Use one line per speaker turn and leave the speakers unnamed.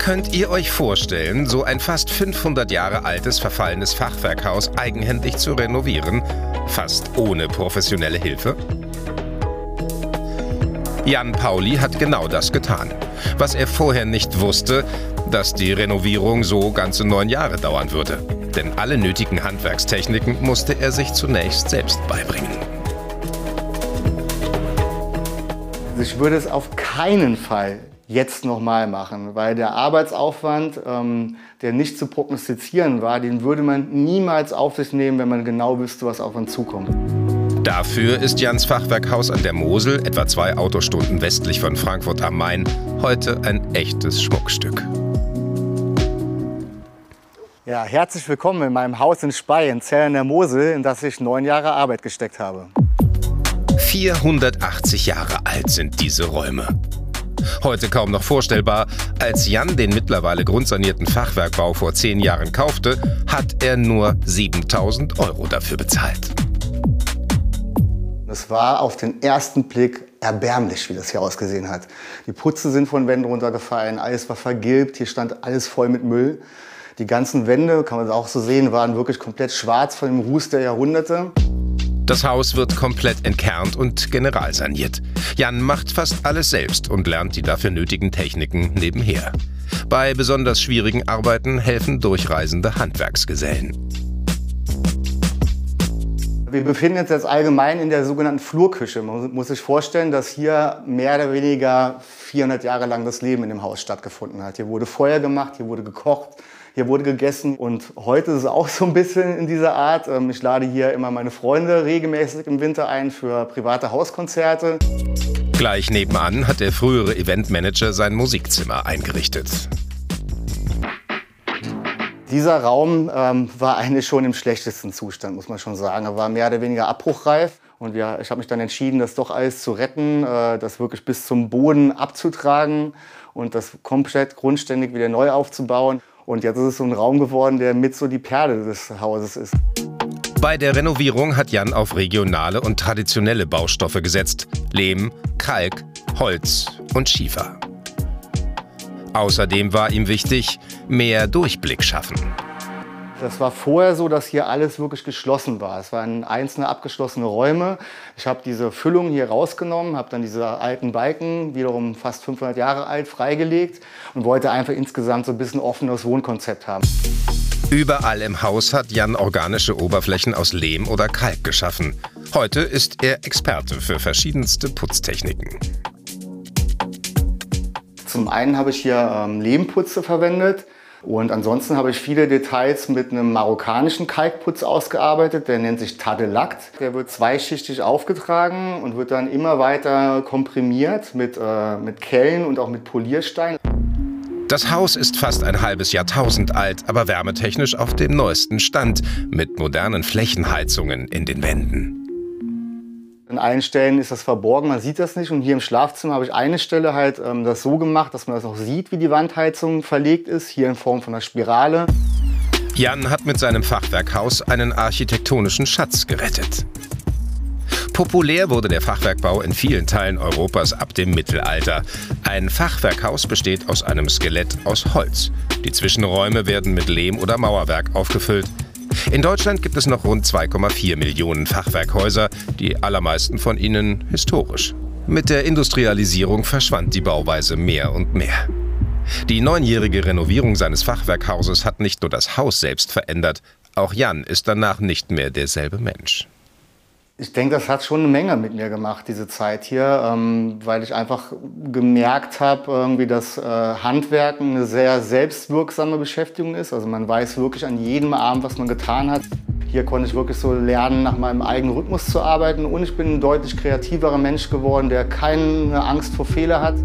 Könnt ihr euch vorstellen, so ein fast 500 Jahre altes verfallenes Fachwerkhaus eigenhändig zu renovieren, fast ohne professionelle Hilfe? Jan Pauli hat genau das getan. Was er vorher nicht wusste, dass die Renovierung so ganze neun Jahre dauern würde. Denn alle nötigen Handwerkstechniken musste er sich zunächst selbst beibringen.
Ich würde es auf keinen Fall jetzt nochmal machen, weil der Arbeitsaufwand, ähm, der nicht zu prognostizieren war, den würde man niemals auf sich nehmen, wenn man genau wüsste, was auf uns zukommt.
Dafür ist Jans Fachwerkhaus an der Mosel, etwa zwei Autostunden westlich von Frankfurt am Main, heute ein echtes Schmuckstück.
Ja, herzlich willkommen in meinem Haus in Spey in Zell an der Mosel, in das ich neun Jahre Arbeit gesteckt habe.
480 Jahre alt sind diese Räume. Heute kaum noch vorstellbar. Als Jan den mittlerweile grundsanierten Fachwerkbau vor zehn Jahren kaufte, hat er nur 7000 Euro dafür bezahlt.
Es war auf den ersten Blick erbärmlich, wie das hier ausgesehen hat. Die Putze sind von Wänden runtergefallen, alles war vergilbt, hier stand alles voll mit Müll. Die ganzen Wände, kann man auch so sehen, waren wirklich komplett schwarz von dem Ruß der Jahrhunderte.
Das Haus wird komplett entkernt und generalsaniert. Jan macht fast alles selbst und lernt die dafür nötigen Techniken nebenher. Bei besonders schwierigen Arbeiten helfen durchreisende Handwerksgesellen.
Wir befinden uns jetzt allgemein in der sogenannten Flurküche. Man muss sich vorstellen, dass hier mehr oder weniger 400 Jahre lang das Leben in dem Haus stattgefunden hat. Hier wurde Feuer gemacht, hier wurde gekocht, hier wurde gegessen und heute ist es auch so ein bisschen in dieser Art. Ähm, ich lade hier immer meine Freunde regelmäßig im Winter ein für private Hauskonzerte.
Gleich nebenan hat der frühere Eventmanager sein Musikzimmer eingerichtet.
Dieser Raum ähm, war eigentlich schon im schlechtesten Zustand, muss man schon sagen. Er war mehr oder weniger abbruchreif. Und ja, ich habe mich dann entschieden, das doch alles zu retten, äh, das wirklich bis zum Boden abzutragen und das komplett grundständig wieder neu aufzubauen. Und jetzt ist es so ein Raum geworden, der mit so die Perle des Hauses ist.
Bei der Renovierung hat Jan auf regionale und traditionelle Baustoffe gesetzt. Lehm, Kalk, Holz und Schiefer. Außerdem war ihm wichtig, mehr Durchblick schaffen.
Das war vorher so, dass hier alles wirklich geschlossen war. Es waren einzelne abgeschlossene Räume. Ich habe diese Füllung hier rausgenommen, habe dann diese alten Balken, wiederum fast 500 Jahre alt, freigelegt und wollte einfach insgesamt so ein bisschen offenes Wohnkonzept haben.
Überall im Haus hat Jan organische Oberflächen aus Lehm oder Kalk geschaffen. Heute ist er Experte für verschiedenste Putztechniken.
Zum einen habe ich hier ähm, Lehmputze verwendet. Und ansonsten habe ich viele Details mit einem marokkanischen Kalkputz ausgearbeitet. Der nennt sich Tadelakt. Der wird zweischichtig aufgetragen und wird dann immer weiter komprimiert mit, äh, mit Kellen und auch mit Polierstein.
Das Haus ist fast ein halbes Jahrtausend alt, aber wärmetechnisch auf dem neuesten Stand mit modernen Flächenheizungen in den Wänden.
An allen Stellen ist das verborgen, man sieht das nicht. Und hier im Schlafzimmer habe ich eine Stelle halt ähm, das so gemacht, dass man das auch sieht, wie die Wandheizung verlegt ist, hier in Form von einer Spirale.
Jan hat mit seinem Fachwerkhaus einen architektonischen Schatz gerettet. Populär wurde der Fachwerkbau in vielen Teilen Europas ab dem Mittelalter. Ein Fachwerkhaus besteht aus einem Skelett aus Holz. Die Zwischenräume werden mit Lehm oder Mauerwerk aufgefüllt. In Deutschland gibt es noch rund 2,4 Millionen Fachwerkhäuser, die allermeisten von ihnen historisch. Mit der Industrialisierung verschwand die Bauweise mehr und mehr. Die neunjährige Renovierung seines Fachwerkhauses hat nicht nur das Haus selbst verändert, auch Jan ist danach nicht mehr derselbe Mensch.
Ich denke, das hat schon eine Menge mit mir gemacht, diese Zeit hier, ähm, weil ich einfach gemerkt habe, irgendwie, dass äh, Handwerken eine sehr selbstwirksame Beschäftigung ist. Also man weiß wirklich an jedem Abend, was man getan hat. Hier konnte ich wirklich so lernen, nach meinem eigenen Rhythmus zu arbeiten und ich bin ein deutlich kreativerer Mensch geworden, der keine Angst vor Fehler hat.